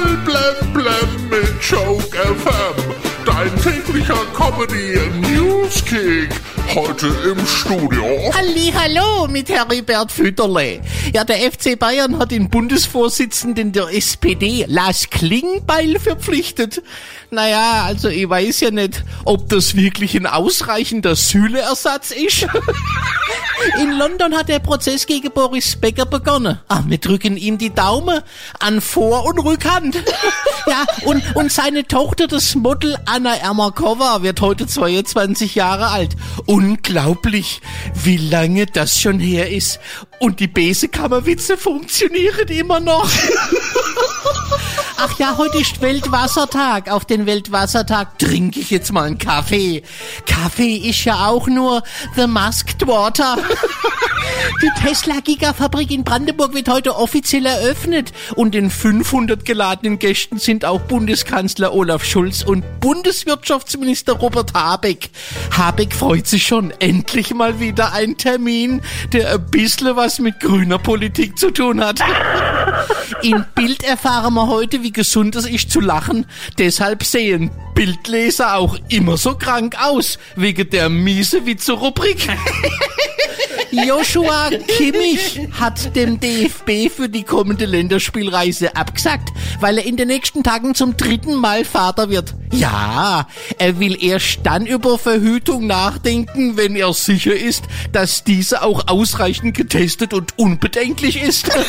Voll blem blem mit Joke FM. Dein täglicher Comedy Newskick. Heute im Studio. Halli, hallo mit Heribert Fütterle. Ja, der FC Bayern hat den Bundesvorsitzenden der SPD, Lars Klingbeil, verpflichtet. Naja, also ich weiß ja nicht, ob das wirklich ein ausreichender Sühleersatz ist. In London hat der Prozess gegen Boris Becker begonnen. Ah, wir drücken ihm die Daumen an Vor- und Rückhand. Ja, und, und seine Tochter, das Model Anna Ermakova, wird heute 22 Jahre alt. Unglaublich, wie lange das schon her ist. Und die Besekammerwitze funktionieren immer noch. Ach ja, heute ist Weltwassertag. Auf den Weltwassertag trinke ich jetzt mal einen Kaffee. Kaffee ist ja auch nur the masked water. Die Tesla Gigafabrik in Brandenburg wird heute offiziell eröffnet und den 500 geladenen Gästen sind auch Bundeskanzler Olaf Schulz und Bundeswirtschaftsminister Robert Habeck. Habeck freut sich schon. Endlich mal wieder ein Termin, der ein bisschen was mit grüner Politik zu tun hat. In Bild erfahren wir heute, wie gesund es ist zu lachen. Deshalb sehen Bildleser auch immer so krank aus, wegen der miese Witze-Rubrik. Joshua Kimmich hat dem DFB für die kommende Länderspielreise abgesagt, weil er in den nächsten Tagen zum dritten Mal Vater wird. Ja, er will erst dann über Verhütung nachdenken, wenn er sicher ist, dass diese auch ausreichend getestet und unbedenklich ist.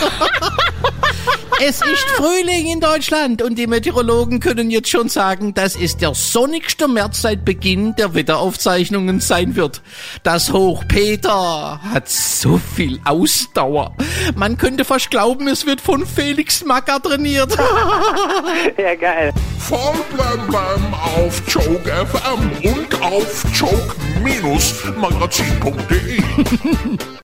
Es ist Frühling in Deutschland und die Meteorologen können jetzt schon sagen, dass es der sonnigste März seit Beginn der Wetteraufzeichnungen sein wird. Das Hoch Peter hat so viel Ausdauer. Man könnte fast glauben, es wird von Felix Macker trainiert. Ja, geil. Voll blem blem auf Joke FM und auf joke-magazin.de.